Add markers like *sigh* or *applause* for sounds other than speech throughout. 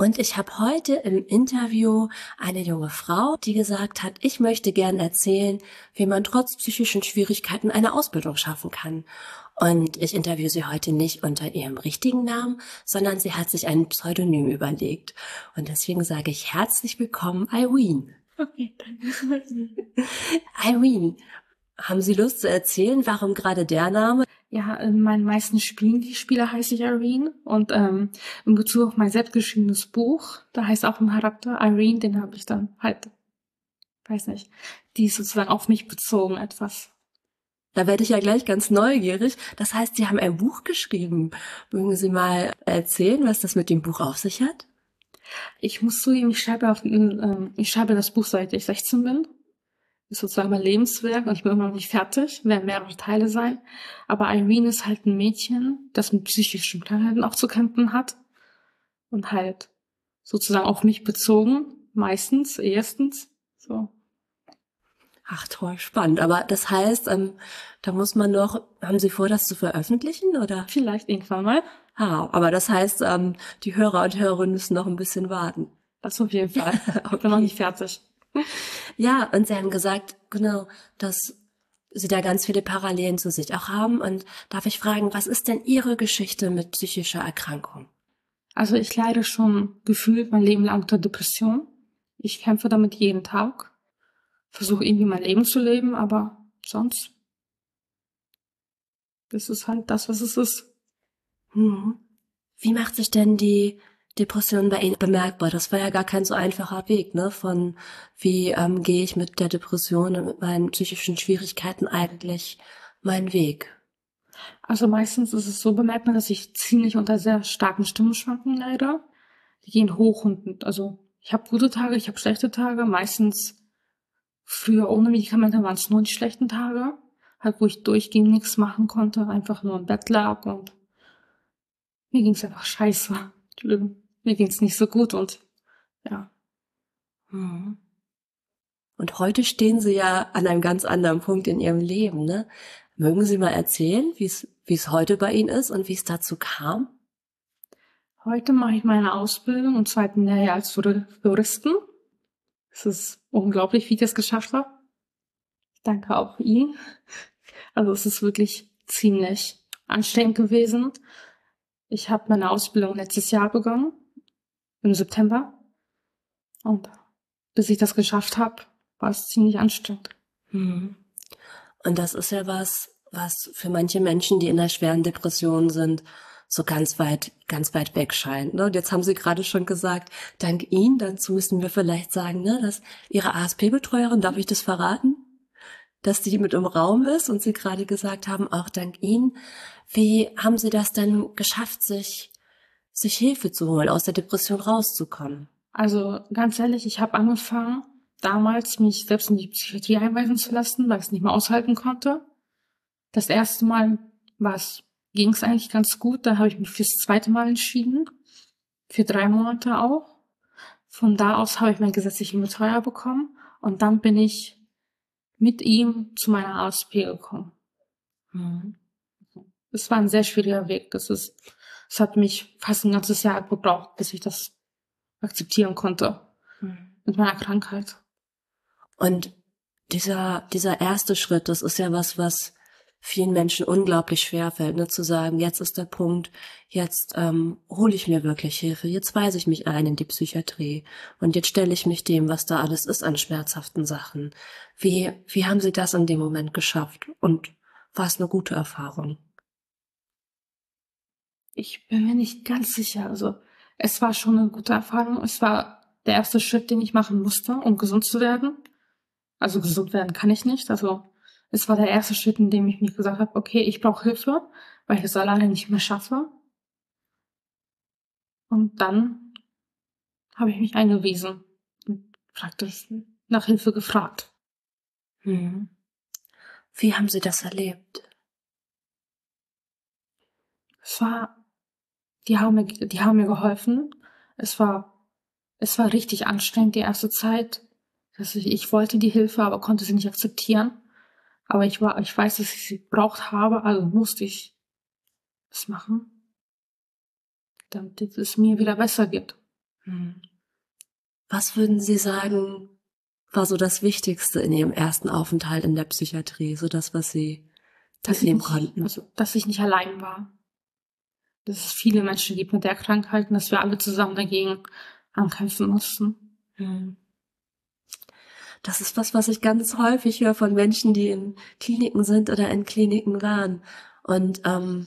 Und ich habe heute im Interview eine junge Frau, die gesagt hat, ich möchte gern erzählen, wie man trotz psychischen Schwierigkeiten eine Ausbildung schaffen kann. Und ich interviewe sie heute nicht unter ihrem richtigen Namen, sondern sie hat sich ein Pseudonym überlegt. Und deswegen sage ich herzlich willkommen, Irene. Okay, danke. *laughs* Irene, haben Sie Lust zu erzählen, warum gerade der Name? Ja, in meinen meisten Spielen, die Spieler heiße ich Irene. Und ähm, in Bezug auf mein selbstgeschriebenes Buch, da heißt auch ein Charakter Irene, den habe ich dann halt, weiß nicht, die ist sozusagen auf mich bezogen etwas. Da werde ich ja gleich ganz neugierig. Das heißt, Sie haben ein Buch geschrieben. Mögen Sie mal erzählen, was das mit dem Buch auf sich hat? Ich muss zugeben, ich schreibe, auf, äh, ich schreibe das Buch, seit ich 16 bin ist sozusagen mein Lebenswerk und ich bin immer noch nicht fertig, werden mehrere Teile sein. Aber Irene ist halt ein Mädchen, das mit psychischen Krankheiten auch zu kämpfen hat und halt sozusagen auf mich bezogen, meistens, erstens, so. Ach toll, spannend. Aber das heißt, ähm, da muss man noch, haben Sie vor, das zu veröffentlichen oder? Vielleicht irgendwann mal. Ah, aber das heißt, ähm, die Hörer und Hörerinnen müssen noch ein bisschen warten. Das auf jeden Fall. *laughs* ich bin noch nicht fertig. *laughs* Ja, und sie haben gesagt, genau, dass sie da ganz viele Parallelen zu sich auch haben. Und darf ich fragen, was ist denn Ihre Geschichte mit psychischer Erkrankung? Also ich leide schon gefühlt mein Leben lang unter Depression. Ich kämpfe damit jeden Tag, versuche irgendwie mein Leben zu leben, aber sonst, das ist halt das, was es ist. Hm. Wie macht sich denn die Depression bei Ihnen bemerkbar? Das war ja gar kein so einfacher Weg, ne? Von wie ähm, gehe ich mit der Depression und mit meinen psychischen Schwierigkeiten eigentlich meinen Weg? Also meistens ist es so bemerkbar, dass ich ziemlich unter sehr starken Stimmschwanken leide. Die gehen hoch und also ich habe gute Tage, ich habe schlechte Tage. Meistens früher ohne Medikamente waren es nur die schlechten Tage, halt wo ich durchgehend nichts machen konnte, einfach nur im Bett lag und mir ging es einfach scheiße. Mir ging's nicht so gut und ja. Mhm. Und heute stehen Sie ja an einem ganz anderen Punkt in Ihrem Leben, ne? Mögen Sie mal erzählen, wie es wie es heute bei Ihnen ist und wie es dazu kam? Heute mache ich meine Ausbildung im zweiten Lehrjahr als Juristen. Es ist unglaublich, wie ich das geschafft habe. Ich danke auch Ihnen. Also es ist wirklich ziemlich anstrengend gewesen. Ich habe meine Ausbildung letztes Jahr begonnen im September. Und bis ich das geschafft habe, war es ziemlich anstrengend. Mhm. Und das ist ja was, was für manche Menschen, die in einer schweren Depression sind, so ganz weit, ganz weit weg scheint. Ne? Und jetzt haben Sie gerade schon gesagt, dank Ihnen, dazu müssen wir vielleicht sagen, ne, dass Ihre ASP-Betreuerin, darf ich das verraten? Dass die mit im Raum ist und Sie gerade gesagt haben, auch dank Ihnen. Wie haben Sie das denn geschafft, sich sich Hilfe zu holen, aus der Depression rauszukommen? Also ganz ehrlich, ich habe angefangen, damals mich selbst in die Psychiatrie einweisen zu lassen, weil ich es nicht mehr aushalten konnte. Das erste Mal ging es eigentlich ganz gut. Da habe ich mich fürs zweite Mal entschieden. Für drei Monate auch. Von da aus habe ich meinen gesetzlichen Betreuer bekommen. Und dann bin ich mit ihm zu meiner ASP gekommen. Mhm. Es war ein sehr schwieriger Weg. Das ist es hat mich fast ein ganzes Jahr gebraucht, bis ich das akzeptieren konnte mhm. mit meiner Krankheit. Und dieser, dieser erste Schritt, das ist ja was, was vielen Menschen unglaublich schwer fällt, ne, zu sagen, jetzt ist der Punkt, jetzt ähm, hole ich mir wirklich Hilfe, jetzt weise ich mich ein in die Psychiatrie und jetzt stelle ich mich dem, was da alles ist an schmerzhaften Sachen. Wie, wie haben Sie das in dem Moment geschafft und war es eine gute Erfahrung? Ich bin mir nicht ganz sicher. Also es war schon eine gute Erfahrung. Es war der erste Schritt, den ich machen musste, um gesund zu werden. Also gesund werden kann ich nicht. Also es war der erste Schritt, in dem ich mir gesagt habe, okay, ich brauche Hilfe, weil ich es alleine nicht mehr schaffe. Und dann habe ich mich eingewiesen. Und praktisch nach Hilfe gefragt. Mhm. Wie haben Sie das erlebt? Es war, die haben mir, die haben mir geholfen. Es war, es war richtig anstrengend die erste Zeit. Also ich, ich wollte die Hilfe, aber konnte sie nicht akzeptieren. Aber ich war, ich weiß, dass ich sie braucht habe, also musste ich es machen, damit es mir wieder besser geht. Hm. Was würden Sie sagen, war so das Wichtigste in Ihrem ersten Aufenthalt in der Psychiatrie, so das, was Sie dass mitnehmen ich, konnten? Also, dass ich nicht allein war. Dass es viele Menschen gibt mit der Krankheit und dass wir alle zusammen dagegen ankämpfen mussten. Hm. Das ist was, was ich ganz häufig höre von Menschen, die in Kliniken sind oder in Kliniken waren. Und ähm,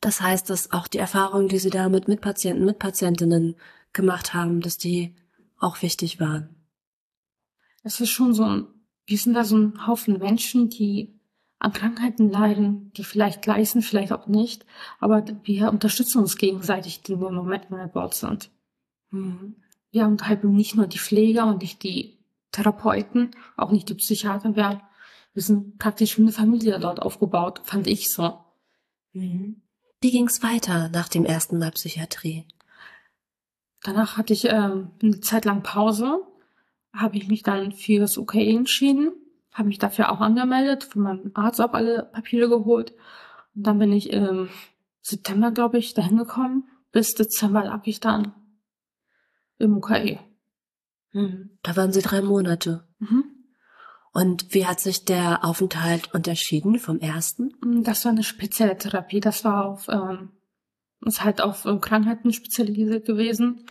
das heißt, dass auch die Erfahrungen, die sie da mit Mitpatienten, Mitpatientinnen gemacht haben, dass die auch wichtig waren. Es ist schon so ein, wir sind da so ein Haufen Menschen, die an Krankheiten leiden, die vielleicht leisten, vielleicht auch nicht, aber wir unterstützen uns gegenseitig in dem Moment, wir dort sind. Mhm. Wir haben halt nicht nur die Pfleger und nicht die Therapeuten, auch nicht die Psychiater, wir, wir sind praktisch wie eine Familie dort aufgebaut, fand ich so. Mhm. Wie ging's weiter nach dem ersten Mal Psychiatrie? Danach hatte ich ähm, eine Zeit lang Pause, habe ich mich dann für das OK entschieden, habe mich dafür auch angemeldet, von meinem Arzt auch alle Papiere geholt. Und dann bin ich im September, glaube ich, dahin gekommen. Bis Dezember lag ich dann im UKE. Mhm. Da waren Sie drei Monate. Mhm. Und wie hat sich der Aufenthalt unterschieden vom ersten? Das war eine spezielle Therapie. Das war auf, ähm, ist halt auf ähm, Krankheiten spezialisiert gewesen.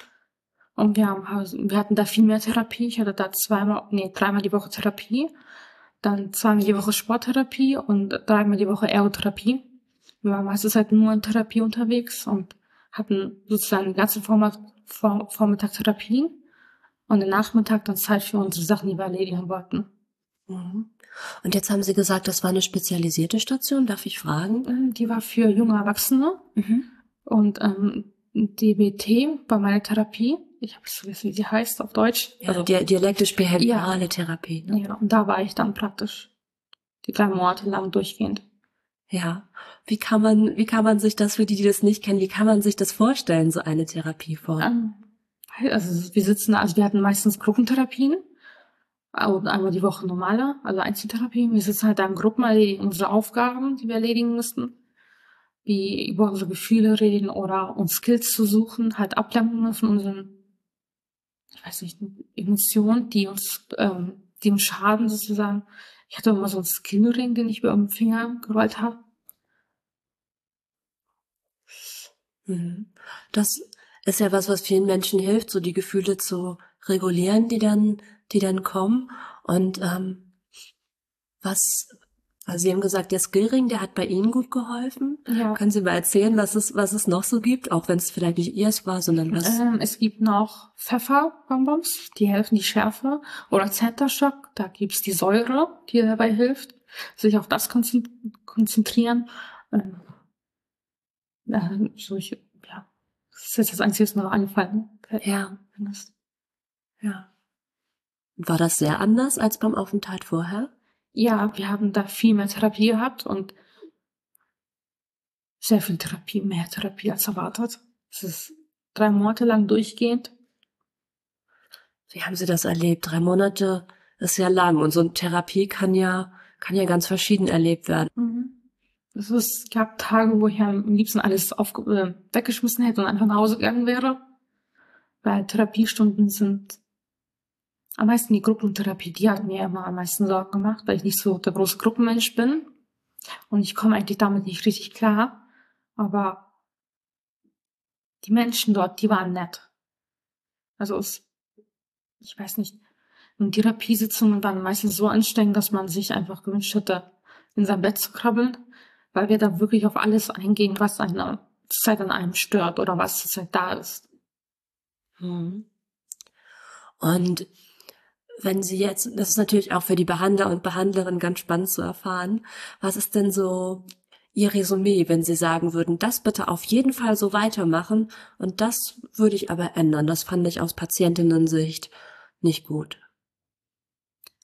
Und wir haben, also, wir hatten da viel mehr Therapie. Ich hatte da zweimal, nee, dreimal die Woche Therapie. Dann zweimal die Woche Sporttherapie und dreimal die Woche Ergotherapie. Wir waren meistens halt nur in Therapie unterwegs und hatten sozusagen den ganzen Vormittag, Vor Vormittag Therapie und den Nachmittag dann Zeit für unsere Sachen, die wir erledigen wollten. Mhm. Und jetzt haben Sie gesagt, das war eine spezialisierte Station. Darf ich fragen? Ähm, Die war für junge Erwachsene Mhm. und ähm, DBT war meine Therapie. Ich habe vergessen, wie sie heißt auf Deutsch. Ja, Also, Di dialektisch-behaviorale Therapie. Ne? ja, und da war ich dann praktisch die drei Monate lang durchgehend. Ja. Wie kann man, wie kann man sich das für die, die das nicht kennen, wie kann man sich das vorstellen, so eine Therapieform? Ähm, also wir sitzen, also wir hatten meistens Gruppentherapien und einmal die Woche normale, also Einzeltherapien. Wir sitzen halt da in Gruppen, erledigen unsere Aufgaben, die wir erledigen müssten. Wie über unsere Gefühle reden oder uns Skills zu suchen, halt ablenken von unseren, ich weiß nicht, Emotionen, die uns, ähm, die uns schaden sozusagen. Ich hatte immer so einen Skillring, den ich über den Finger gerollt habe. Mhm. Das ist ja was, was vielen Menschen hilft, so die Gefühle zu regulieren, die dann, die dann kommen. Und ähm, was, also Sie haben gesagt, der Skillring, der hat bei Ihnen gut geholfen. Ja. Können Sie mal erzählen, was es, was es noch so gibt, auch wenn es vielleicht nicht Ihres war, sondern was? Ähm, es gibt noch Pfefferbonbons, die helfen die Schärfe. Oder Centershock, da gibt's die Säure, die dabei hilft. Sich auf das konzent- konzentrieren. Ähm, äh, so ich, ja, das ist jetzt das Einzige, was mir noch eingefallen Ja, ja. War das sehr anders als beim Aufenthalt vorher? Ja, wir haben da viel mehr Therapie gehabt und sehr viel Therapie, mehr Therapie als erwartet. Es ist drei Monate lang durchgehend. Wie haben Sie das erlebt? Drei Monate ist ja lang und so eine Therapie kann ja, kann ja ganz verschieden erlebt werden. Mhm. Es ist, es gab Tage, wo ich am liebsten alles aufge äh, weggeschmissen hätte und einfach nach Hause gegangen wäre. Weil Therapiestunden sind am meisten die Gruppentherapie, die hat mir immer am meisten Sorgen gemacht, weil ich nicht so der große Gruppenmensch bin. Und ich komme eigentlich damit nicht richtig klar. Aber die Menschen dort, die waren nett. Also es, ich weiß nicht, und Therapiesitzungen waren meistens so anstrengend, dass man sich einfach gewünscht hätte, in sein Bett zu krabbeln, weil wir da wirklich auf alles eingehen, was eine zurzeit an einem stört oder was zurzeit da ist. Mhm. Und wenn Sie jetzt, das ist natürlich auch für die Behandler und Behandlerin ganz spannend zu erfahren, was ist denn so Ihr Resümee, wenn Sie sagen würden, das bitte auf jeden Fall so weitermachen und das würde ich aber ändern. Das fand ich aus Patientinnen-Sicht nicht gut?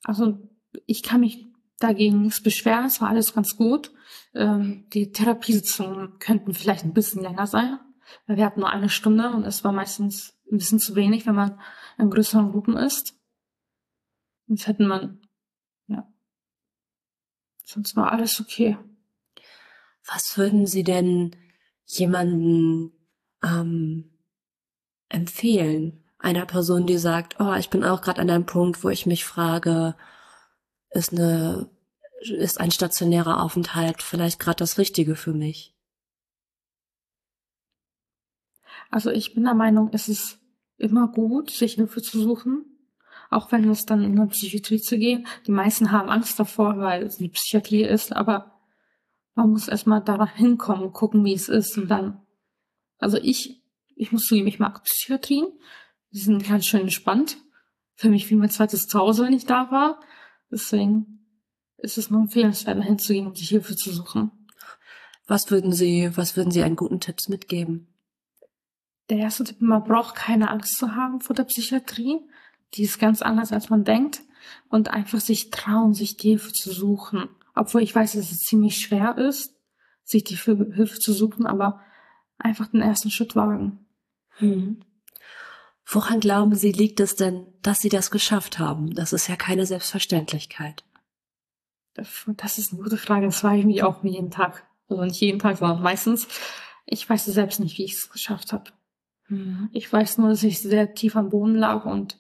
Also ich kann mich dagegen nichts beschweren, es war alles ganz gut. Ähm, die Therapiesitzungen könnten vielleicht ein bisschen länger sein, weil wir hatten nur eine Stunde und es war meistens ein bisschen zu wenig, wenn man in größeren Gruppen ist. Sonst hätten man, ja, sonst war alles okay. Was würden Sie denn jemanden ähm, empfehlen? Einer Person, die sagt, oh, ich bin auch gerade an einem Punkt, wo ich mich frage, ist eine, ist ein stationärer Aufenthalt vielleicht gerade das Richtige für mich? Also ich bin der Meinung, es ist immer gut, sich Hilfe zu suchen, auch wenn es dann in eine Psychiatrie zu gehen. Die meisten haben Angst davor, weil es die Psychiatrie ist, aber man muss erstmal da hinkommen und gucken, wie es ist und dann, also ich, ich muss zugeben, ich mag Psychiatrien. Die sind ganz schön entspannt. Für mich wie mein zweites Zuhause, wenn ich da war. Deswegen ist es nur empfehlenswert, dahin zu gehen und sich Hilfe zu suchen. Was würden Sie, was würden Sie einen guten Tipps mitgeben? Der erste Tipp, man braucht keine Angst zu haben vor der Psychiatrie. Die ist ganz anders, als man denkt. Und einfach sich trauen, sich die Hilfe zu suchen. Obwohl ich weiß, dass es ziemlich schwer ist, sich die Hilfe zu suchen, aber einfach den ersten Schritt wagen. Hm. Woran glauben Sie, liegt es denn, dass Sie das geschafft haben? Das ist ja keine Selbstverständlichkeit. Das ist eine gute Frage. Das frage ich mich auch jeden Tag. Also nicht jeden Tag, sondern meistens. Ich weiß selbst nicht, wie ich es geschafft habe. Mhm. Ich weiß nur, dass ich sehr tief am Boden lag und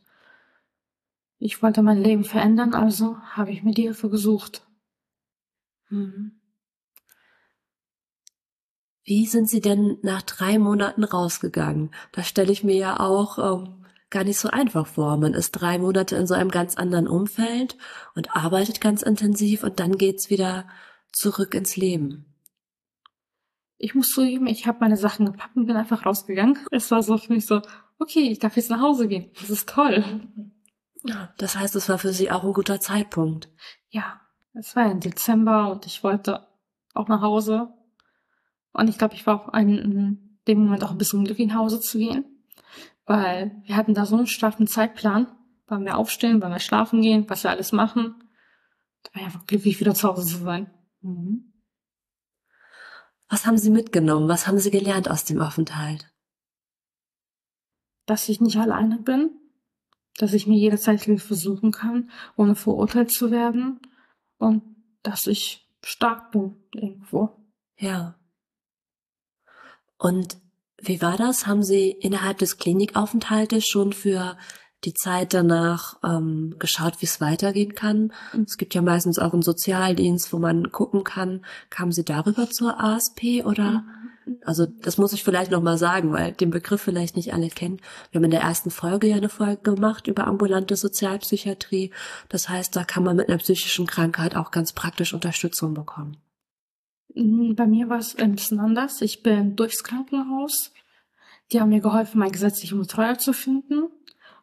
ich wollte mein Leben verändern, also habe ich mir die Hilfe gesucht. Mhm. Wie sind Sie denn nach drei Monaten rausgegangen? Das stelle ich mir ja auch ähm, gar nicht so einfach vor. Man ist drei Monate in so einem ganz anderen Umfeld und arbeitet ganz intensiv und dann geht's wieder zurück ins Leben ich muss zugeben, ich habe meine Sachen gepackt und bin einfach rausgegangen. Es war so für mich so, okay, ich darf jetzt nach Hause gehen. Das ist toll. Ja, das heißt, es war für Sie auch ein guter Zeitpunkt. Ja, es war im Dezember und ich wollte auch nach Hause. Und ich glaube, ich war auch in dem Moment auch ein bisschen glücklich nach Hause zu gehen. Weil wir hatten da so einen straffen Zeitplan. Wann wir aufstehen, wann wir schlafen gehen, was wir alles machen. Da war ich einfach glücklich, wieder zu Hause zu sein. Mhm. Was haben Sie mitgenommen? Was haben Sie gelernt aus dem Aufenthalt? Dass ich nicht alleine bin, dass ich mir jederzeit Hilfe suchen kann, ohne verurteilt zu werden und dass ich stark bin irgendwo. Ja. Und wie war das? Haben Sie innerhalb des Klinikaufenthaltes schon für die Zeit danach ähm, geschaut, wie es weitergehen kann. Mhm. Es gibt ja meistens auch einen Sozialdienst, wo man gucken kann, kamen Sie darüber zur ASP oder? Mhm. Also das muss ich vielleicht nochmal sagen, weil den Begriff vielleicht nicht alle kennen. Wir haben in der ersten Folge ja eine Folge gemacht über ambulante Sozialpsychiatrie. Das heißt, da kann man mit einer psychischen Krankheit auch ganz praktisch Unterstützung bekommen. Mhm, bei mir war es ein bisschen anders. Ich bin durchs Krankenhaus. Die haben mir geholfen, meinen gesetzlichen Betreuer zu finden.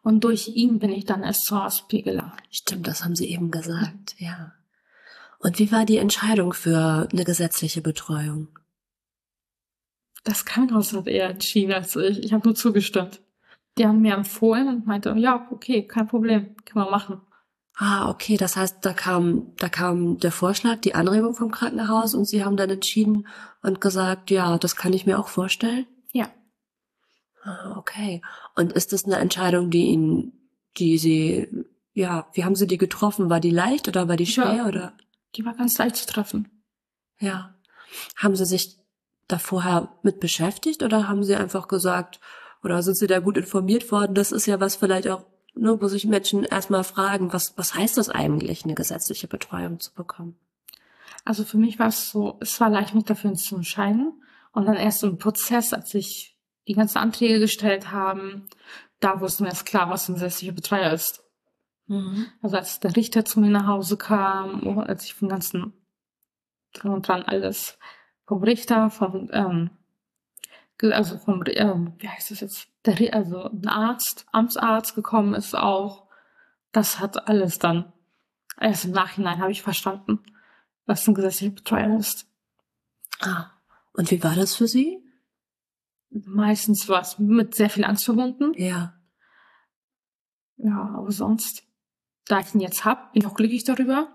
Und durch ihn bin ich dann erst zur gelangt. Stimmt, das haben Sie eben gesagt, ja. Und wie war die Entscheidung für eine gesetzliche Betreuung? Das Krankenhaus hat eher entschieden als ich. Ich habe nur zugestimmt. Die haben mir empfohlen und meinte, ja, okay, kein Problem, kann man machen. Ah, okay, das heißt, da kam, da kam der Vorschlag, die Anregung vom Krankenhaus und Sie haben dann entschieden und gesagt, ja, das kann ich mir auch vorstellen? Ja. Ah, okay. Und ist das eine Entscheidung, die Ihnen, die Sie, ja, wie haben Sie die getroffen? War die leicht oder war die schwer ja, oder? Die war ganz leicht zu treffen. Ja. Haben Sie sich da vorher mit beschäftigt oder haben Sie einfach gesagt, oder sind Sie da gut informiert worden? Das ist ja was vielleicht auch, ne, wo sich Menschen erstmal fragen, was, was heißt das eigentlich, eine gesetzliche Betreuung zu bekommen? Also für mich war es so, es war leicht, mich dafür zu entscheiden. Und dann erst im Prozess, als ich die ganzen Anträge gestellt haben, da wussten wir erst klar, was ein gesetzlicher Betreuer ist. Mhm. Also als der Richter zu mir nach Hause kam, oh, als ich vom ganzen dran und dran alles vom Richter, vom ähm, also vom ähm, wie heißt das jetzt, der also ein Arzt, Amtsarzt gekommen ist auch. Das hat alles dann erst im Nachhinein habe ich verstanden, was ein gesetzlicher Betreuer ist. Ah, und wie war das für Sie? meistens was mit sehr viel Angst verbunden. Ja. Ja, aber sonst, da ich ihn jetzt hab, bin ich auch glücklich darüber.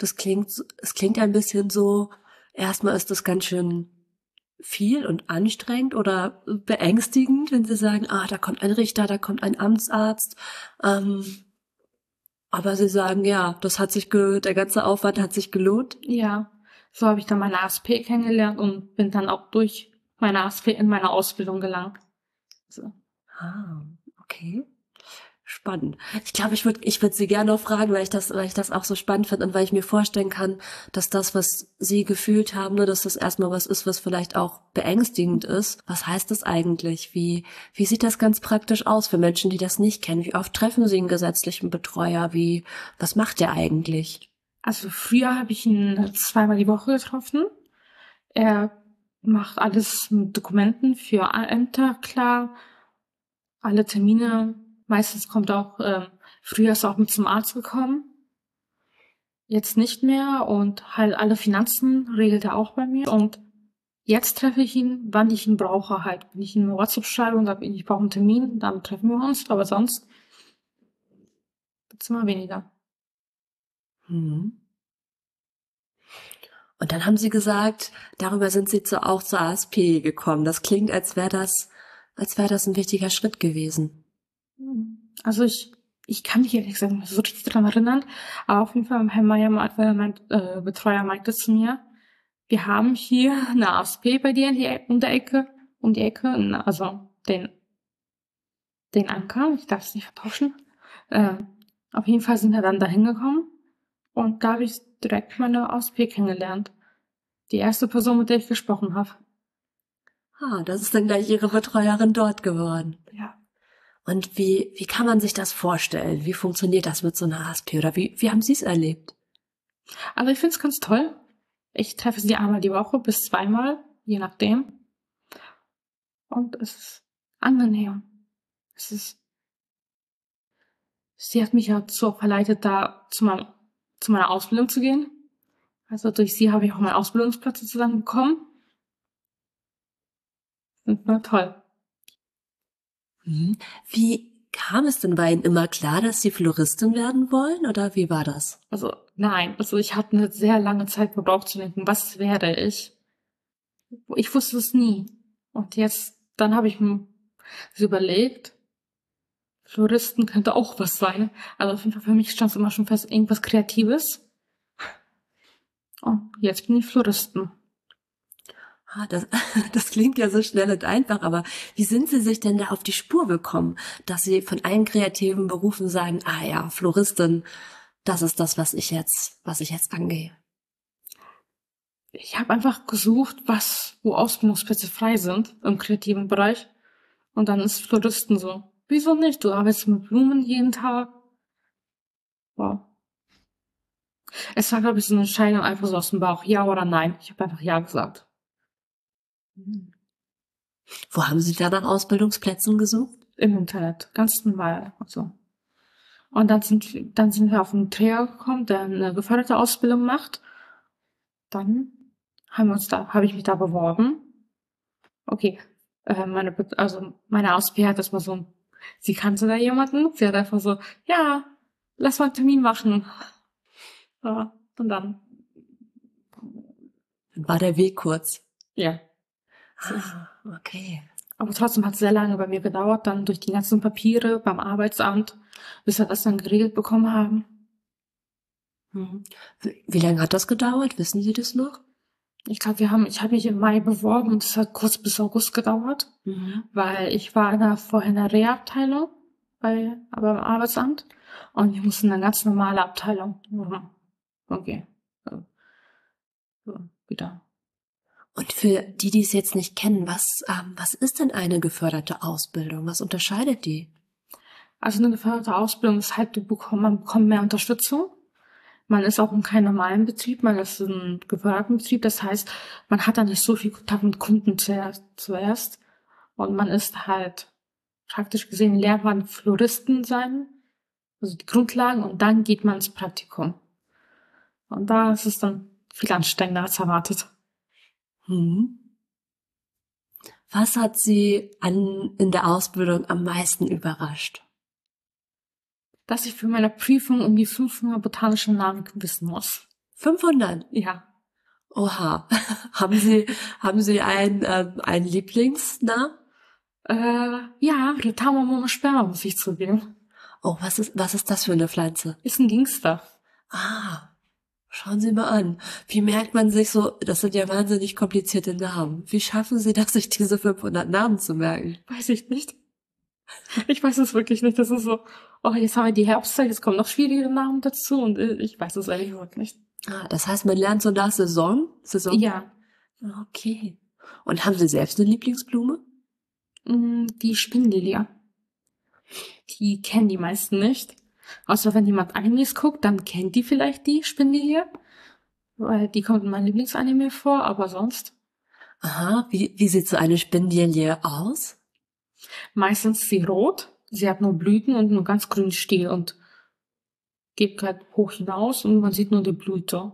Das klingt, es klingt ein bisschen so, erstmal ist das ganz schön viel und anstrengend oder beängstigend, wenn Sie sagen, ah, da kommt ein Richter, da kommt ein Amtsarzt. Ähm, aber Sie sagen, ja, das hat sich, der ganze Aufwand hat sich gelohnt. Ja, so habe ich dann meine ASP kennengelernt und bin dann auch durch meine ASP in meine Ausbildung gelangt. So. Ah, okay. Spannend. Ich glaube, ich würde ich würd Sie gerne noch fragen, weil ich das, weil ich das auch so spannend finde und weil ich mir vorstellen kann, dass das, was Sie gefühlt haben, nur dass das erstmal was ist, was vielleicht auch beängstigend ist. Was heißt das eigentlich? Wie, wie sieht das ganz praktisch aus für Menschen, die das nicht kennen? Wie oft treffen Sie einen gesetzlichen Betreuer? Wie, was macht der eigentlich? Also früher habe ich ihn zweimal die Woche getroffen. Er macht alles mit Dokumenten für Ämter klar, alle Termine Meistens kommt auch, ähm, früher ist er auch mit zum Arzt gekommen. Jetzt nicht mehr und halt alle Finanzen regelt er auch bei mir. Und jetzt treffe ich ihn, wann ich ihn brauche halt. Wenn ich ihn eine WhatsApp schreibe und sage, ich brauche einen Termin, dann treffen wir uns. Aber sonst wird's immer weniger. Mhm. Und dann haben Sie gesagt, darüber sind Sie zu, auch zur ASP gekommen. Das klingt, als wäre das, als wäre das ein wichtiger Schritt gewesen. Also ich, ich kann mich ehrlich gesagt nicht so richtig daran erinnern, aber auf jeden Fall Herr Meier, mein äh, Betreuer meinte zu mir, wir haben hier eine ASP bei dir in die, um die Ecke, um die Ecke, also den, den Anker, ich darf es nicht vertauschen. Äh, auf jeden Fall sind wir dann da hingekommen und da habe ich direkt meine ASP kennengelernt. Die erste Person, mit der ich gesprochen habe. Ah, das ist dann gleich Ihre Betreuerin dort geworden. Ja. Und wie, wie kann man sich das vorstellen? Wie funktioniert das mit so einer ASP? Oder wie, wie haben Sie es erlebt? Also ich finde es ganz toll. Ich treffe sie einmal die Woche bis zweimal, je nachdem. Und es ist angenehm. Es ist. Sie hat mich ja so verleitet, da zu, meinem, zu meiner Ausbildung zu gehen. Also durch sie habe ich auch meinen Ausbildungsplatz zusammen bekommen. Und war toll. Mhm. Wie kam es denn bei Ihnen immer klar, dass Sie Floristin werden wollen oder wie war das? Also nein, also ich hatte eine sehr lange Zeit gebraucht zu denken, was werde ich? Ich wusste es nie. Und jetzt, dann habe ich mir überlegt, Floristen könnte auch was sein. Also auf jeden Fall für mich stand es immer schon fest, irgendwas Kreatives. Und jetzt bin ich Floristen. Ah, das, *laughs* das klingt ja so schnell und einfach, aber wie sind Sie sich denn da auf die Spur gekommen, dass Sie von allen kreativen Berufen sagen, ah ja, Floristin, das ist das, was ich jetzt, was ich jetzt angehe? Ich habe einfach gesucht, was, wo Ausbildungsplätze frei sind im kreativen Bereich. Und dann ist Floristen so. Wieso nicht? Du arbeitest mit Blumen jeden Tag. Wow. Es war, glaube ich, so eine Entscheidung einfach so aus dem Bauch. Ja oder nein. Ich habe einfach Ja gesagt. Wo haben Sie da nach Ausbildungsplätzen gesucht? Im Internet, ganz normal. Also. Und dann sind, dann sind wir auf einen Träger gekommen, der eine geförderte Ausbildung macht. Dann haben wir uns da, habe ich mich da beworben. Okay, äh, meine, also meine Ausbildung hat das mal so, sie kannte da jemanden. Sie hat einfach so, ja, lass mal einen Termin machen. Ja, und dann. War der Weg kurz? Ja. Ah, okay. Aber trotzdem hat es sehr lange bei mir gedauert, dann durch die ganzen Papiere beim Arbeitsamt, bis wir das dann geregelt bekommen haben. Mhm. Wie lange hat das gedauert? Wissen Sie das noch? Ich glaube, wir haben, ich habe mich im Mai beworben und es hat kurz bis August gedauert, mhm. weil ich war in der, vorher in der Rehabteilung bei, aber beim Arbeitsamt und ich musste in eine ganz normale Abteilung. Okay. So. So, wieder. Und für die, die es jetzt nicht kennen, was, ähm, was ist denn eine geförderte Ausbildung? Was unterscheidet die? Also eine geförderte Ausbildung ist halt, du bekommst, man bekommt mehr Unterstützung. Man ist auch in keinem normalen Betrieb, man ist in einem geförderten Betrieb. Das heißt, man hat da nicht so viel Kontakt mit Kunden zuerst. Und man ist halt praktisch gesehen, lernt man Floristen sein, also die Grundlagen, und dann geht man ins Praktikum. Und da ist es dann viel anstrengender als erwartet. Hm. Was hat Sie an, in der Ausbildung am meisten überrascht? Dass ich für meine Prüfung um die 500 botanische Namen wissen muss. 500? Ja. Oha. *laughs* haben Sie, haben Sie einen, ähm, einen Lieblingsnamen? Äh, ja, Retama monosperma muss ich zugeben. Oh, was ist, was ist das für eine Pflanze? Ist ein Gangster. Ah, schauen Sie mal an. Wie merkt man sich so, das sind ja wahnsinnig komplizierte Namen. Wie schaffen Sie das, sich diese 500 Namen zu merken? Weiß ich nicht. Ich weiß es wirklich nicht. Das ist so, oh, jetzt haben wir die Herbstzeit, jetzt kommen noch schwierigere Namen dazu und äh, ich weiß es eigentlich wirklich nicht. Ah, das heißt, man lernt so nach Saison? Saison? Ja. Okay. Und haben Sie selbst eine Lieblingsblume? Mm, Die Spinnlilie. Die kennen die meisten nicht. Außer wenn jemand Animes guckt, dann kennt die vielleicht die Spinnlilie. Weil die kommt in meinem Lieblingsanime vor, aber sonst. Aha, wie, wie sieht so eine Spindelie aus? Meistens sie rot. Sie hat nur Blüten und nur ganz grünen Stiel und geht halt hoch hinaus und man sieht nur die Blüte.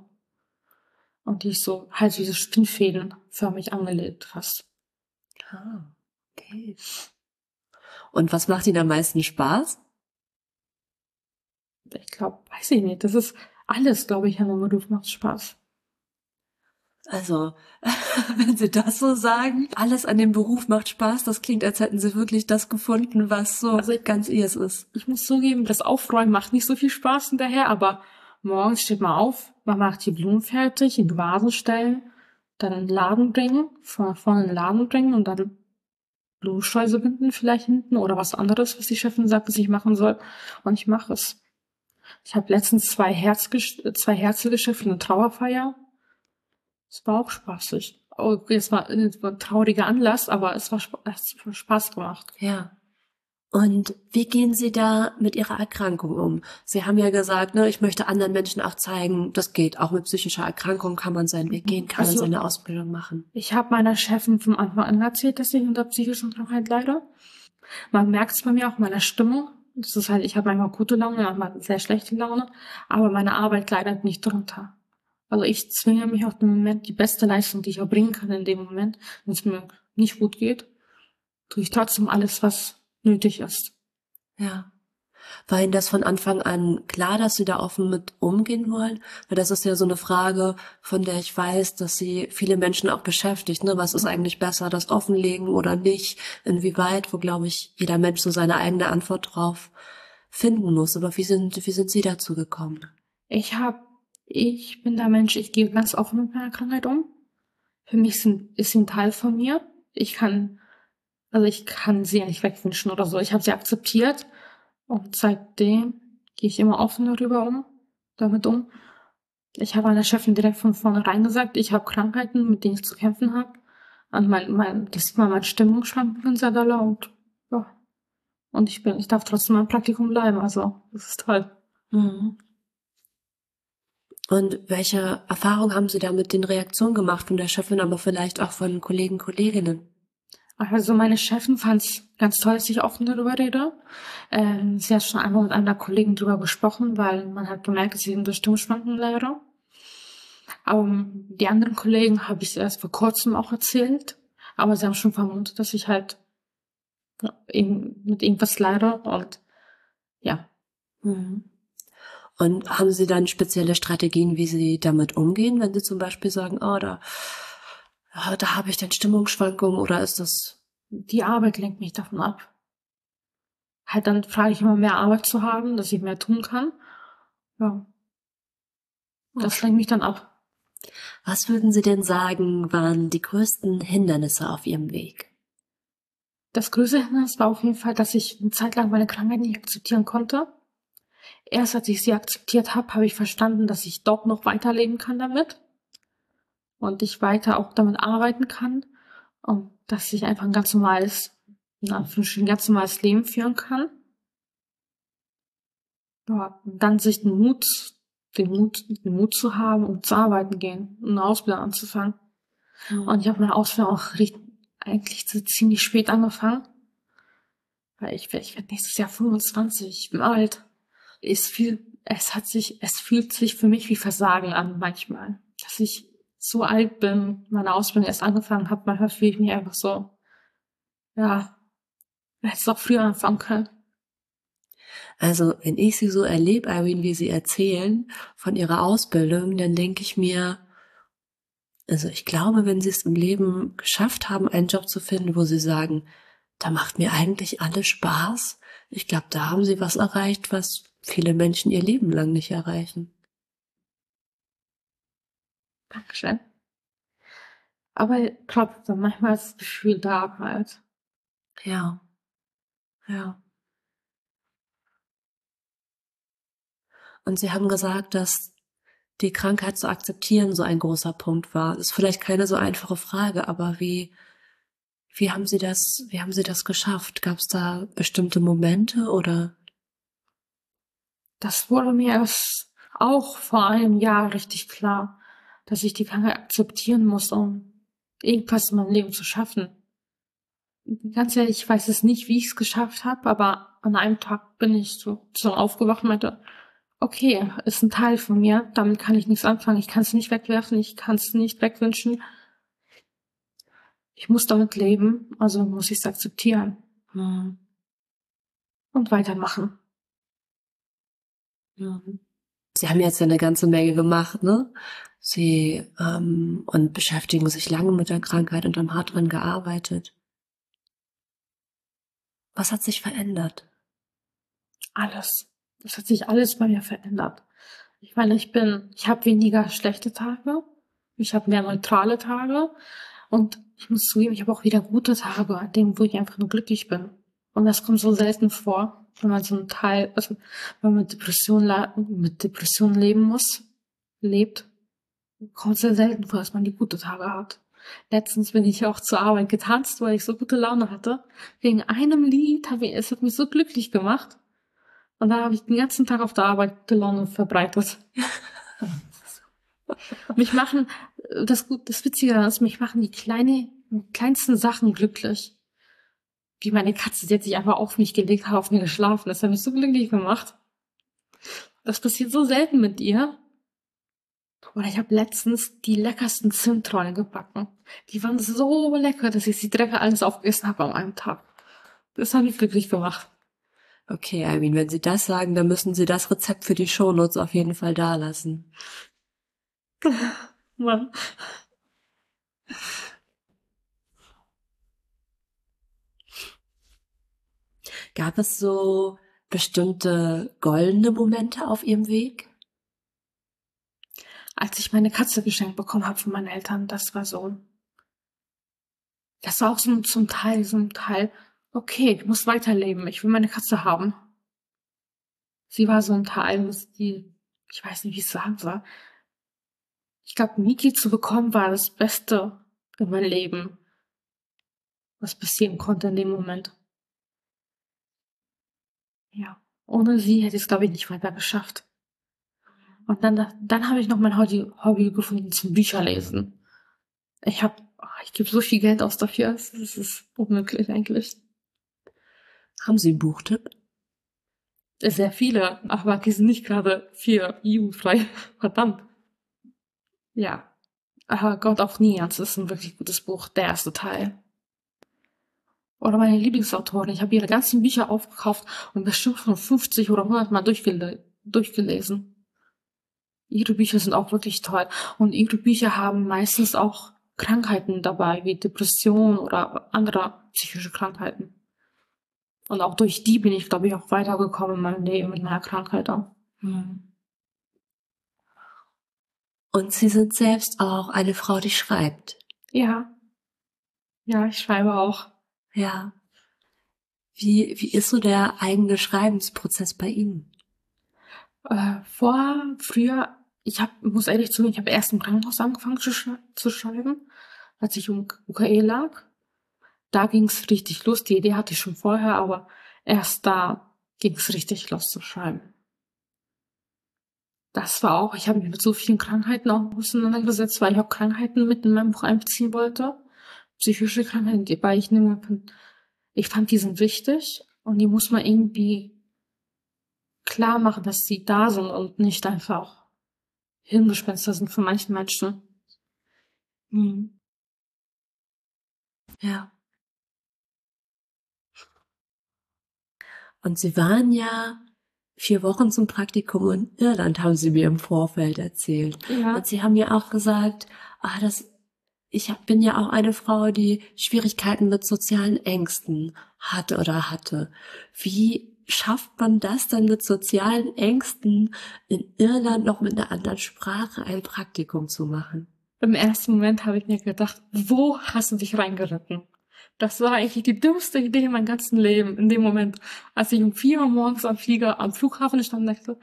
Und die ist so halt wie so Spinnfäden förmig angelegt fast. Ah, okay. Und was macht Ihnen am meisten Spaß? Ich glaube, weiß ich nicht. Das ist alles, glaube ich, an einem Beruf macht Spaß. Also, *laughs* wenn Sie das so sagen, alles an dem Beruf macht Spaß, das klingt, als hätten Sie wirklich das gefunden, was so Also- ganz Ihres ist. Ich muss zugeben, das Aufräumen macht nicht so viel Spaß hinterher, aber morgens steht man auf, man macht die Blumen fertig, in die Vasen stellen, dann in den Laden bringen, von vorne in den Laden bringen und dann Blumensträuße binden vielleicht hinten oder was anderes, was die Chefin sagt, dass ich machen soll. Und ich mache es. Ich habe letztens zwei, Herz zwei Herze geschafft für eine Trauerfeier. Es war auch spaßig. Oh, es war, es war ein trauriger Anlass, aber es war es hat Spaß gemacht. Ja. Und wie gehen Sie da mit Ihrer Erkrankung um? Sie haben ja gesagt, ne, ich möchte anderen Menschen auch zeigen, das geht. Auch mit psychischer Erkrankung kann man seinen Weg gehen, kann man Also- seine Ausbildung machen. Ich habe meiner Chefin vom Anfang an erzählt, dass ich unter psychischen Krankheit leide. Man merkt es bei mir auch in meiner Stimmung. Das ist halt, ich habe manchmal gute Laune, manchmal sehr schlechte Laune, aber meine Arbeit leidet nicht drunter. Also ich zwinge mich auf den Moment, die beste Leistung, die ich erbringen kann in dem Moment, wenn es mir nicht gut geht, tue ich trotzdem alles, was nötig ist. Ja. War Ihnen das von Anfang an klar, dass Sie da offen mit umgehen wollen? Weil das ist ja so eine Frage, von der ich weiß, dass sie viele Menschen auch beschäftigt. Ne? Was ist eigentlich besser, das offenlegen oder nicht? Inwieweit, wo, glaube ich, jeder Mensch so seine eigene Antwort drauf finden muss. Aber wie sind, wie sind Sie dazu gekommen? Ich habe, ich bin der Mensch, ich gehe ganz offen mit meiner Krankheit um. Für mich sind, ist sie ein Teil von mir. Ich kann, also ich kann sie ja nicht wegwünschen oder so. Ich habe sie akzeptiert und seitdem gehe ich immer offen darüber um, damit um. Ich habe meiner Chefin direkt von vornherein gesagt, ich habe Krankheiten, mit denen ich zu kämpfen habe. Und mein, mein, das sieht man meine Stimmungsschwankungen sehr doll und ja. Und ich bin, ich darf trotzdem im Praktikum bleiben, also das ist toll. Mhm. Und welche Erfahrung haben Sie da mit den Reaktionen gemacht von der Chefin, aber vielleicht auch von Kollegen, Kolleginnen? Also meine Chefin fand es ganz toll, dass ich offen darüber rede. Ähm, sie hat schon einmal mit einer Kollegin darüber gesprochen, weil man hat gemerkt, dass ich unter Stimmschwanken leide. Aber die anderen Kollegen habe ich erst vor kurzem auch erzählt. Aber sie haben schon vermutet, dass ich halt mit irgendwas leide und ja. Mhm. Und haben Sie dann spezielle Strategien, wie Sie damit umgehen, wenn Sie zum Beispiel sagen, oh, da, da habe ich dann Stimmungsschwankungen oder ist das, Die Arbeit lenkt mich davon ab. Halt dann frage ich immer mehr Arbeit zu haben, dass ich mehr tun kann. Ja. Das lenkt mich dann ab. was würden Sie denn sagen, waren die größten Hindernisse auf Ihrem Weg? Das größte Hindernis war auf jeden Fall, dass ich eine Zeit lang meine Krankheit nicht akzeptieren konnte. Erst als ich sie akzeptiert habe, habe ich verstanden, dass ich doch noch weiterleben kann damit. Und ich weiter auch damit arbeiten kann. Und dass ich einfach ein ganz normales, ein ganz normales Leben führen kann. Ja, dann sich den Mut, den Mut, den Mut zu haben und zu arbeiten gehen, und eine Ausbildung anzufangen. Und ich habe meine Ausbildung auch richtig, eigentlich ziemlich spät angefangen. Weil ich, ich werde nächstes Jahr 25, ich bin alt. Es fühlt, es hat sich, es fühlt sich für mich wie Versagen an manchmal. Dass ich so alt bin, meine Ausbildung erst angefangen habe, manchmal fühle ich mich einfach so, Ja, hätte es auch früher anfangen können. Also, wenn ich sie so erlebe, Irene, wie sie erzählen von ihrer Ausbildung, dann denke ich mir, also ich glaube, wenn sie es im Leben geschafft haben, einen Job zu finden, wo sie sagen, da macht mir eigentlich alles Spaß, ich glaube, da haben sie was erreicht, was viele Menschen ihr Leben lang nicht erreichen. Dankeschön. Aber trotzdem, manchmal ist das Gefühl da halt. Ja. Ja. Und Sie haben gesagt, dass die Krankheit zu akzeptieren so ein großer Punkt war. Das ist vielleicht keine so einfache Frage, aber wie, wie haben Sie das, wie haben Sie das geschafft? Gab es da bestimmte Momente oder? Das wurde mir erst auch vor einem Jahr richtig klar, dass ich die Krankheit akzeptieren muss, um irgendwas in meinem Leben zu schaffen. Ganz ehrlich, ich weiß es nicht, wie ich es geschafft habe, aber an einem Tag bin ich so, so aufgewacht und meinte, okay, ist ein Teil von mir, damit kann ich nichts anfangen, ich kann es nicht wegwerfen, ich kann es nicht wegwünschen. Ich muss damit leben, also muss ich es akzeptieren. Hm. Und weitermachen. Sie haben jetzt ja eine ganze Menge gemacht, ne? Sie ähm, und beschäftigen sich lange mit der Krankheit und haben hart dran gearbeitet. Was hat sich verändert? Alles. Es hat sich alles bei mir verändert. Ich meine, ich bin, ich habe weniger schlechte Tage, ich habe mehr neutrale Tage und ich muss zugeben, ich habe auch wieder gute Tage, an denen, wo ich einfach nur glücklich bin. Und das kommt so selten vor, wenn man so einen Teil, also wenn man mit Depression, mit Depression leben muss, lebt, kommt sehr selten vor, dass man die gute Tage hat. Letztens bin ich auch zur Arbeit getanzt, weil ich so gute Laune hatte. Wegen einem Lied, habe ich, es hat mich so glücklich gemacht. Und da habe ich den ganzen Tag auf der Arbeit gute Laune verbreitet. *laughs* mich machen, das, das Witzige ist, mich machen die kleine, kleinsten Sachen glücklich. Wie meine Katze, die hat sich einfach auf mich gelegt, hat auf mir geschlafen. Das hat mich so glücklich gemacht. Das passiert so selten mit ihr. Oder ich habe letztens die leckersten Zimtrollen gebacken. Die waren so lecker, dass ich sie Drecke alles aufgegessen habe an einem Tag. Das hat mich glücklich gemacht. Okay, Irene, wenn Sie das sagen, dann müssen Sie das Rezept für die Shownotes auf jeden Fall da lassen. *laughs* Mann. Gab es so bestimmte goldene Momente auf Ihrem Weg? Als ich meine Katze geschenkt bekommen habe von meinen Eltern, das war so. Das war auch so zum Teil, so ein Teil, okay, ich muss weiterleben, ich will meine Katze haben. Sie war so ein Teil, die, ich weiß nicht, wie ich es sagen soll. Ich glaube, Miki zu bekommen war das Beste in meinem Leben, was passieren konnte in dem Moment. Ja, ohne sie hätte ich es, glaube ich, nicht weiter geschafft. Und dann, dann habe ich noch mein Hobby, Hobby gefunden zum Bücherlesen. Ich habe, ich gebe so viel Geld aus dafür, es ist unmöglich eigentlich. Haben Sie einen Buchtipp? Sehr viele, aber die sind nicht gerade für jugendfrei. *laughs* Verdammt. Ja. Aber Gott auf Nians ist ein wirklich gutes Buch, der erste Teil. Oder meine Lieblingsautorin. Ich habe ihre ganzen Bücher aufgekauft und bestimmt von 50 oder 100 Mal durchgele durchgelesen. Ihre Bücher sind auch wirklich toll. Und ihre Bücher haben meistens auch Krankheiten dabei, wie Depression oder andere psychische Krankheiten. Und auch durch die bin ich, glaube ich, auch weitergekommen in meinem Leben mit meiner Krankheit auch. Hm. Und Sie sind selbst auch eine Frau, die schreibt. Ja. Ja, ich schreibe auch. Ja. Wie, wie ist so der eigene Schreibensprozess bei Ihnen? Äh, vor, früher, ich hab, muss ehrlich zugeben, ich habe erst im Krankenhaus angefangen zu, sch zu schreiben, als ich um UKE lag da ging's richtig los. Die Idee hatte ich schon vorher, aber erst da ging's richtig los zu schreiben. Das war auch, ich habe mich mit so vielen Krankheiten auch auseinandergesetzt, weil ich auch Krankheiten mit in meinem Buch einbeziehen wollte. Psychische Krankheiten, die bei ich nehme, ich fand die sind wichtig und die muss man irgendwie klar machen, dass sie da sind und nicht einfach Hirngespenster sind für manchen Menschen. Hm. Ja. Und Sie waren ja vier Wochen zum Praktikum in Irland, haben Sie mir im Vorfeld erzählt. Ja. Und Sie haben mir auch gesagt, ah, das, ich bin ja auch eine Frau, die Schwierigkeiten mit sozialen Ängsten hatte oder hatte. Wie schafft man das dann mit sozialen Ängsten in Irland noch mit einer anderen Sprache ein Praktikum zu machen? Im ersten Moment habe ich mir gedacht, wo hast du dich reingeritten? Das war eigentlich die dümmste Idee in meinem ganzen Leben in dem Moment, als ich um vier Uhr morgens am Flieger am Flughafen stand und dachte,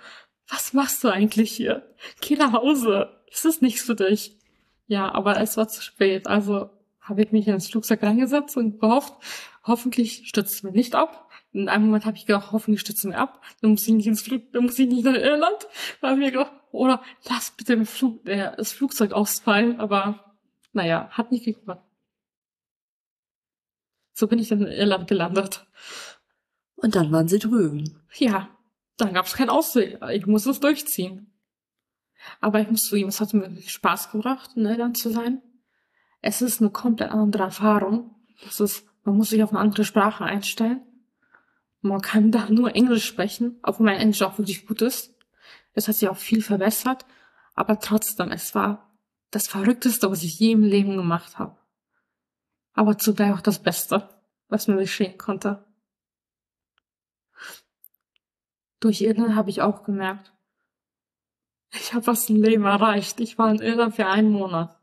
was machst du eigentlich hier? Geh nach Hause. Das ist nichts für dich. Ja, aber es war zu spät. Also habe ich mich ins Flugzeug reingesetzt und gehofft, hoffentlich stürzt es mir nicht ab. In einem Moment habe ich gedacht, hoffentlich stürzt es mir ab. Dann muss ich nicht ins Flug, dann muss ich nicht nach Irland. Da habe ich mir gedacht, oder lass bitte den Flug, äh, das Flugzeug ausfallen. Aber naja, hat nicht geklappt. So bin ich dann in Irland gelandet. Und dann waren Sie drüben. Ja, dann gab es keinen Ausweg. Ich musste es durchziehen. Aber ich muss zugeben, es hat mir Spaß gebracht, in Irland zu sein. Es ist eine komplett andere Erfahrung. Das ist, man muss sich auf eine andere Sprache einstellen. Man kann da nur Englisch sprechen, obwohl mein Englisch auch wirklich gut ist. Es hat sich auch viel verbessert. Aber trotzdem, es war das Verrückteste, was ich je im Leben gemacht habe. Aber zugleich auch das Beste, was mir geschehen konnte. Durch Irland habe ich auch gemerkt, ich habe was im Leben erreicht. Ich war in Irland für einen Monat.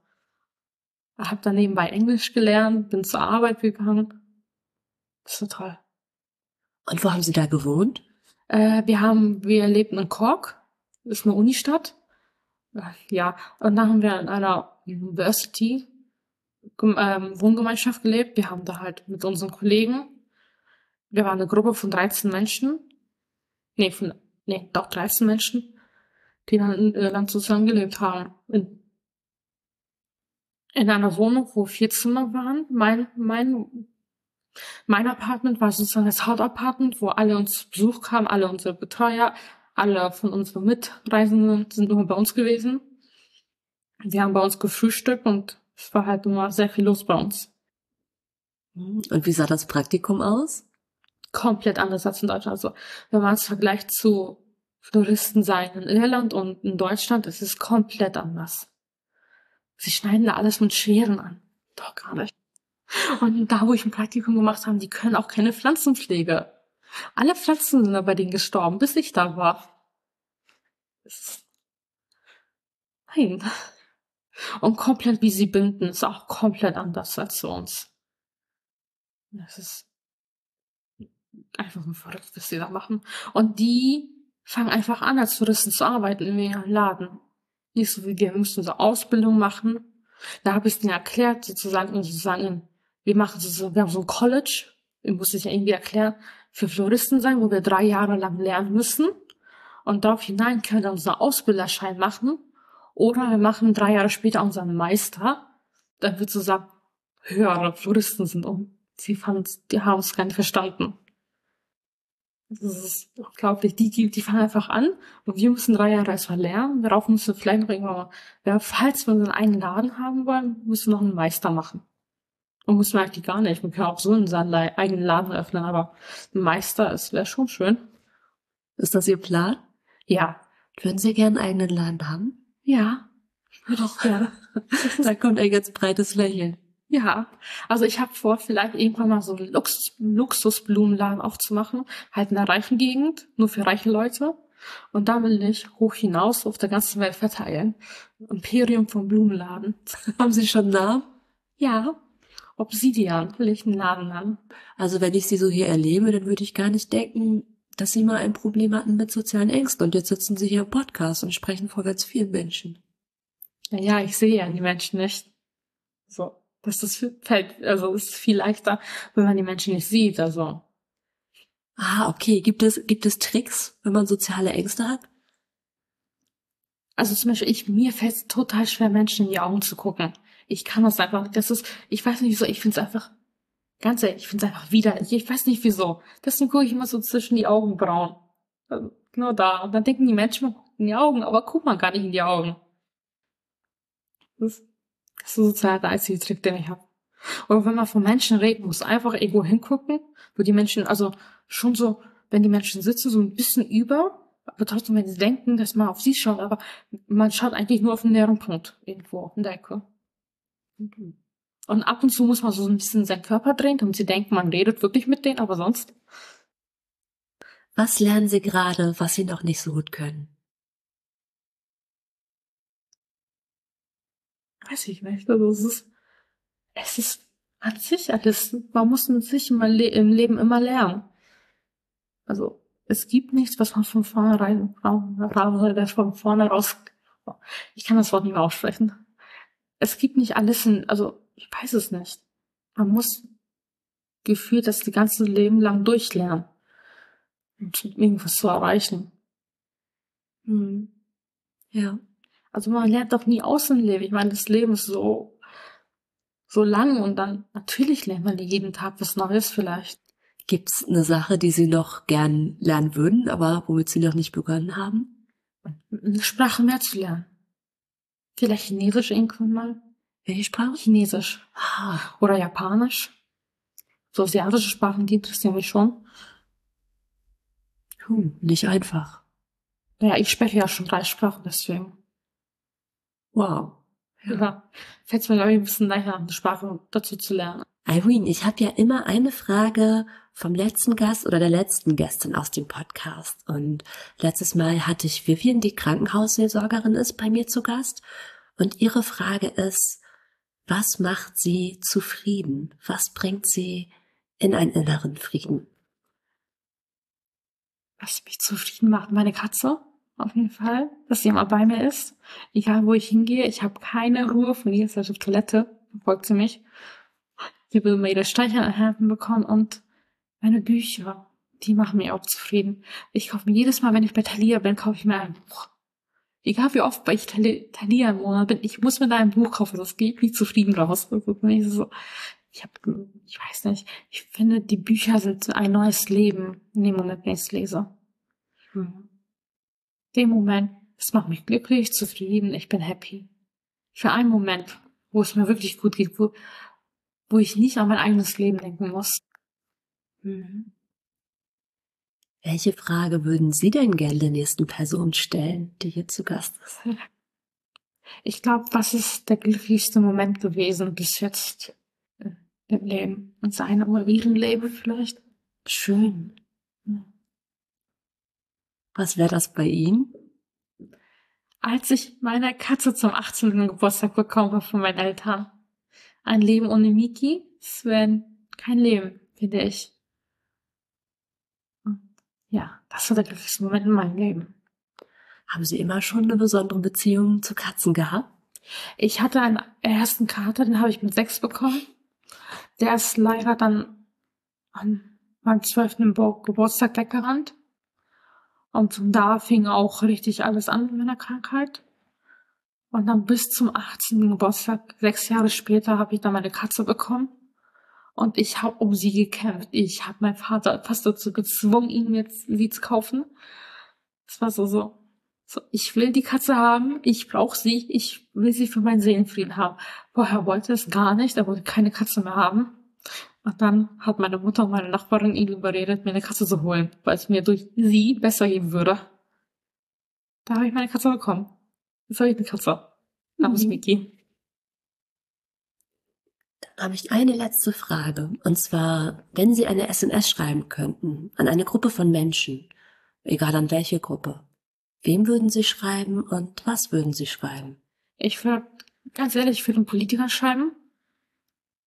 Ich habe dann nebenbei Englisch gelernt, bin zur Arbeit gegangen. Das war toll. Und wo haben Sie da gewohnt? Äh, wir haben, wir lebten in Cork, ist eine Unistadt. Ja, und dann haben wir in einer University ähm, Wohngemeinschaft gelebt. Wir haben da halt mit unseren Kollegen, wir waren eine Gruppe von 13 Menschen. Nee, von, nee, doch 13 Menschen, die dann in Irland zusammengelebt haben. In, in einer Wohnung, wo vier Zimmer waren. Mein, mein, mein Apartment war sozusagen das Hauptapartment, wo alle uns Besuch kamen, alle unsere Betreuer, alle von unseren Mitreisenden sind immer bei uns gewesen. Wir haben bei uns gefrühstückt und es war halt immer sehr viel los bei uns. Und wie sah das Praktikum aus? Komplett anders als in Deutschland. Also, wenn man es vergleicht zu Floristen sein in Irland und in Deutschland, es ist komplett anders. Sie schneiden da alles mit Scheren an. Doch gar nicht. Und da, wo ich ein Praktikum gemacht habe, die können auch keine Pflanzenpflege. Alle Pflanzen sind bei denen gestorben, bis ich da war. Nein. Und komplett wie sie binden, ist auch komplett anders als zu uns. Das ist einfach nur verrückt, was sie da machen. Und die fangen einfach an, als Touristen zu arbeiten in ihrem Laden. Nicht so wie wir, wir müssen so Ausbildung machen. Da habe ich es denen erklärt, sozusagen, sozusagen, wir machen so, wir haben so ein College, ich muss ich ja irgendwie erklären, für Floristen sein, wo wir drei Jahre lang lernen müssen. Und darauf hinein können wir unseren Ausbilderschein machen oder wir machen drei Jahre später unseren Meister. Dann wird so sagen, höhere Floristen sind um. Sie fanden, die haben es gar nicht verstanden. Das ist unglaublich. Die, die, die fangen einfach an und wir müssen drei Jahre erstmal lernen. Darauf müssen wir vielleicht noch irgendwann mal, ja, falls wir einen eigenen Laden haben wollen, müssen wir noch einen Meister machen. Und muss man eigentlich gar nicht. Man kann auch so in seinen eigenen Laden öffnen, aber Meister, es wäre schon schön. Ist das Ihr Plan? Ja. Würden Sie gerne einen eigenen Laden haben? Ja, würde ich gerne. da kommt ein ganz breites Lächeln. Ja, also ich habe vor, vielleicht irgendwann mal so einen Lux Luxusblumenladen aufzumachen, halt in der reichen Gegend, nur für reiche Leute. Und da will ich hoch hinaus auf der ganzen Welt verteilen. Imperium vom Blumenladen. *laughs* Haben Sie schon einen Namen? Ja, Obsidian will ich einen Laden haben. Also wenn ich Sie so hier erlebe, dann würde ich gar nicht denken, dass Sie mal ein Problem hatten mit sozialen Ängsten. Und jetzt sitzen Sie hier im Podcast und sprechen vor ganz vielen Menschen. Ja, ich sehe ja die Menschen nicht. So, das ist fällt, also ist viel leichter, wenn man die Menschen nicht sieht. Also. Ah, okay. Gibt es gibt es Tricks, wenn man soziale Ängste hat? Also zum Beispiel, ich mir fällt es total schwer, Menschen in die Augen zu gucken. Ich kann das einfach. Das ist, ich weiß nicht wieso. Ich finde es einfach Ganz ehrlich, ich finde es einfach widerlich. Ich weiß nicht wieso. Deswegen gucke ich immer so zwischen die Augenbrauen. Also, nur da. Und dann denken die Menschen, man guckt in die Augen, aber guckt man gar nicht in die Augen. Das, ist sozusagen der einzige Trick, den ich habe. Oder wenn man von Menschen redet, muss einfach irgendwo hingucken, wo die Menschen, also schon so wenn die Menschen sitzen, so ein bisschen über, aber trotzdem, wenn sie denken, dass man auf sie schaut, aber man schaut eigentlich nur auf den näheren Punkt irgendwo in der Ecke. Und ab und zu muss man so ein bisschen seinen Körper drehen, damit sie denken, man redet wirklich mit denen, aber sonst. Was lernen Sie gerade, was Sie noch nicht so gut können? Weiß ich nicht. Also es ist, es ist an sich alles. Man muss mit sich immer le im Leben immer lernen. Also es gibt nichts, was man von vornherein, von vorne raus, ich kann das Wort nicht mehr aussprechen. Es gibt nicht alles in, also ich weiß es nicht. Man muss gefühlt das die ganze Leben lang durchlernen, um irgendwas zu erreichen. Hm. Ja. Also man lernt doch nie aus im Leben. Ich meine, das Leben ist so, so lang und dann natürlich lernt man jeden Tag was Neues vielleicht. Gibt's eine Sache, die Sie noch gern lernen würden, aber womit Sie noch nicht begonnen haben? Eine Sprache mehr zu lernen. Vielleicht Chinesisch irgendwann mal. Welche Sprache? Chinesisch. Ah, Oder Japanisch. So asiatische Sprachen, die interessieren mich schon. hm, nicht einfach. Naja, ich spreche ja schon drei Sprachen, deswegen. Wow. Ja. Fällt mir, glaube ich, ein bisschen leichter, eine Sprache dazu zu lernen. Irene, ich habe ja immer eine Frage vom letzten Gast oder der letzten Gästin aus dem Podcast. Und letztes Mal hatte ich Vivian, die Krankenhausseelsorgerin ist, bei mir zu Gast. Und ihre Frage ist, was macht sie zufrieden? Was bringt sie in einen inneren Frieden? Was mich zufrieden macht, meine Katze. Auf jeden Fall, dass sie immer bei mir ist. Egal, wo ich hingehe, ich habe keine Ruhe. Von ihr ist auf Toilette, verfolgt sie mich. Immer ihre Streicheleinheiten bekommen und meine Bücher, die machen mich auch zufrieden. Ich kaufe mir jedes Mal, wenn ich bei Thalia bin, kaufe ich mir ein Buch. Egal wie oft ich Thali- Thalia im Monat bin, ich muss mir da ein Buch kaufen, das geht mich zufrieden raus. So, ich habe, ich weiß nicht, ich finde, die Bücher sind ein neues Leben in dem Moment, wenn ich es lese. Hm. dem Moment, es macht mich glücklich, zufrieden, ich bin happy. Für einen Moment, wo es mir wirklich gut geht, wo, wo ich nicht an mein eigenes Leben denken muss. Mhm. Welche Frage würden Sie denn gerne der nächsten Person stellen, die hier zu Gast ist? *laughs* Ich glaube, was ist der glücklichste Moment gewesen bis jetzt äh, im Leben? In seinem oder ihrem Leben vielleicht? Schön. Was wäre das bei Ihnen? Als ich meine Katze zum 18. Geburtstag bekomme von meinen Eltern. Ein Leben ohne Miki, es wäre kein Leben, finde ich. Und Ja, das war der glücklichste Moment in meinem Leben. Haben Sie immer schon eine besondere Beziehung zu Katzen gehabt? Ich hatte einen ersten Kater, den habe ich mit sechs bekommen. Der ist leider dann an meinem zwölften Geburtstag weggerannt. Und von da fing auch richtig alles an mit meiner Krankheit. Und dann bis zum 18. Geburtstag, sechs Jahre später, habe ich dann meine Katze bekommen. Und ich habe um sie gekämpft. Ich habe meinen Vater fast dazu gezwungen, ihn mir sie zu kaufen. Es war so, so, so, ich will die Katze haben, ich brauche sie, ich will sie für meinen Seelenfrieden haben. Vorher wollte es gar nicht, er wollte keine Katze mehr haben. Und dann hat meine Mutter und meine Nachbarin ihn überredet, mir eine Katze zu holen, weil es mir durch sie besser gehen würde. Da habe ich meine Katze bekommen. Jetzt habe ich eine Katze. Namens Mhm. Miki. Dann habe ich eine letzte Frage. Und zwar, wenn Sie eine SMS schreiben könnten an eine Gruppe von Menschen, egal an welche Gruppe, wem würden Sie schreiben und was würden Sie schreiben? Ich würde, ganz ehrlich, ich würde einen Politiker schreiben,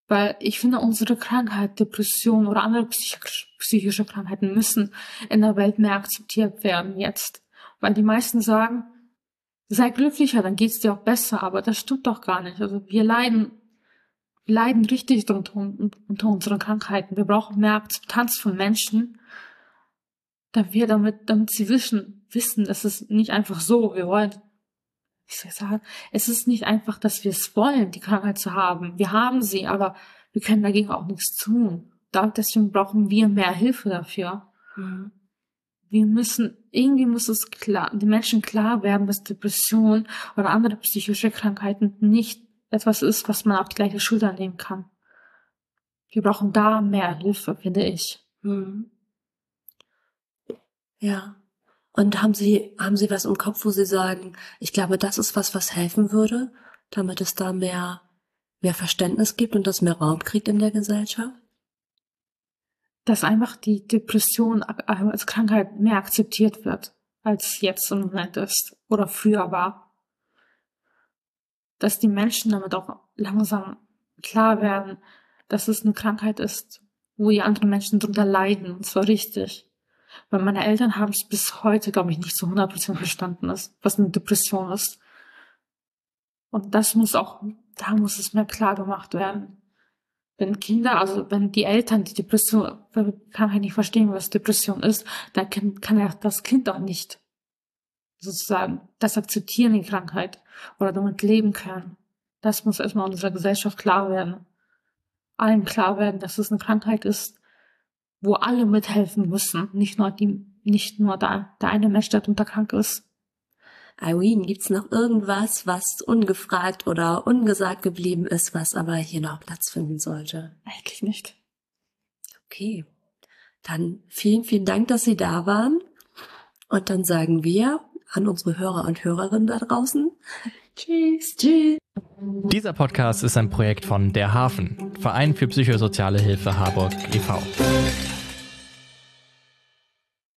weil ich finde, unsere Krankheit, Depression oder andere psychisch, psychische Krankheiten müssen in der Welt mehr akzeptiert werden jetzt. Weil die meisten sagen, sei glücklicher, dann geht's dir auch besser, aber das stimmt doch gar nicht. Also wir leiden, wir leiden richtig unter, unter unseren Krankheiten. Wir brauchen mehr Akzeptanz von Menschen, damit wir damit, damit sie wissen, wissen, es ist nicht einfach so, wir wollen ich soll sagen, es ist nicht einfach, dass wir es wollen, die Krankheit zu haben. Wir haben sie, aber wir können dagegen auch nichts tun. Deswegen brauchen wir mehr Hilfe dafür. Wir müssen, irgendwie muss es klar, den Menschen klar werden, dass Depression oder andere psychische Krankheiten nicht etwas ist, was man auf die gleiche Schulter nehmen kann. Wir brauchen da mehr Hilfe, finde ich. Mhm. Ja. Und haben Sie, haben Sie was im Kopf, wo Sie sagen, ich glaube, das ist was, was helfen würde, damit es da mehr, mehr Verständnis gibt und das mehr Raum kriegt in der Gesellschaft? Dass einfach die Depression als Krankheit mehr akzeptiert wird, als jetzt im Moment ist oder früher war. Dass die Menschen damit auch langsam klar werden, dass es eine Krankheit ist, wo die anderen Menschen drunter leiden, und zwar richtig. Weil meine Eltern haben es bis heute, glaube ich, nicht zu 100% verstanden, was eine Depression ist. Und das muss auch, da muss es mir klar gemacht werden. Wenn Kinder, also wenn die Eltern die Depression, kann halt nicht verstehen, was Depression ist, dann kann, kann ja das Kind auch nicht sozusagen das akzeptieren, die Krankheit, oder damit leben können. Das muss erstmal unserer Gesellschaft klar werden. Allen klar werden, dass es eine Krankheit ist, wo alle mithelfen müssen, nicht nur die, nicht nur da, der eine Mensch, der darunter krank ist. Irene, gibt's noch irgendwas, was ungefragt oder ungesagt geblieben ist, was aber hier noch Platz finden sollte? Eigentlich nicht. Okay. Dann vielen, vielen Dank, dass Sie da waren. Und dann sagen wir an unsere Hörer und Hörerinnen da draußen. *laughs* Tschüss. Tschüss. Dieser Podcast ist ein Projekt von Der Hafen, Verein für psychosoziale Hilfe Harburg e.V.